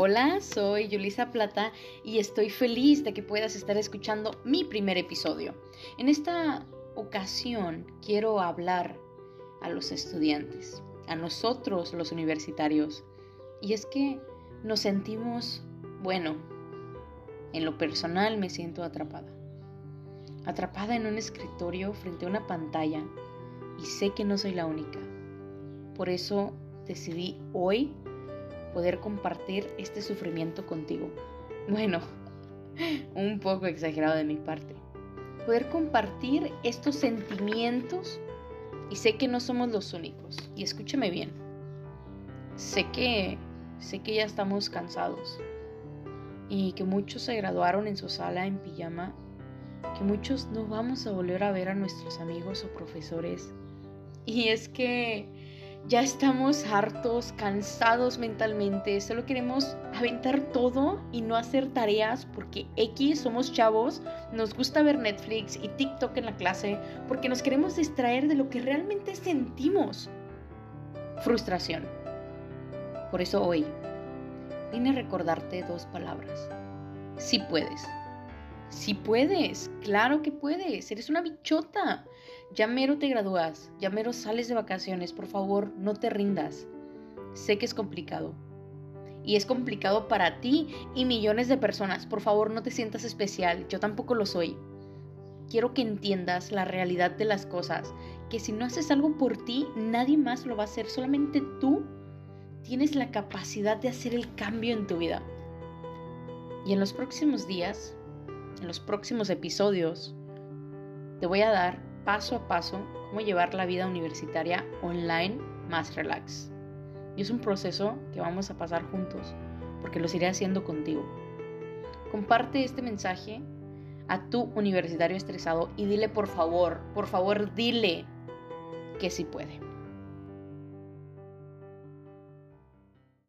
Hola, soy Yulisa Plata y estoy feliz de que puedas estar escuchando mi primer episodio. En esta ocasión quiero hablar a los estudiantes, a nosotros los universitarios. Y es que nos sentimos, bueno, en lo personal me siento atrapada. Atrapada en un escritorio frente a una pantalla y sé que no soy la única. Por eso decidí hoy poder compartir este sufrimiento contigo. Bueno, un poco exagerado de mi parte. Poder compartir estos sentimientos y sé que no somos los únicos. Y escúcheme bien. Sé que sé que ya estamos cansados y que muchos se graduaron en su sala en pijama, que muchos no vamos a volver a ver a nuestros amigos o profesores. Y es que ya estamos hartos, cansados mentalmente, solo queremos aventar todo y no hacer tareas porque X somos chavos, nos gusta ver Netflix y TikTok en la clase porque nos queremos distraer de lo que realmente sentimos. Frustración. Por eso hoy vine a recordarte dos palabras. Si puedes. Si puedes, claro que puedes, eres una bichota. Ya mero te gradúas, ya mero sales de vacaciones, por favor, no te rindas. Sé que es complicado. Y es complicado para ti y millones de personas. Por favor, no te sientas especial, yo tampoco lo soy. Quiero que entiendas la realidad de las cosas, que si no haces algo por ti, nadie más lo va a hacer, solamente tú tienes la capacidad de hacer el cambio en tu vida. Y en los próximos días, en los próximos episodios, te voy a dar paso a paso cómo llevar la vida universitaria online más relax. Y es un proceso que vamos a pasar juntos, porque lo iré haciendo contigo. Comparte este mensaje a tu universitario estresado y dile por favor, por favor dile que sí puede.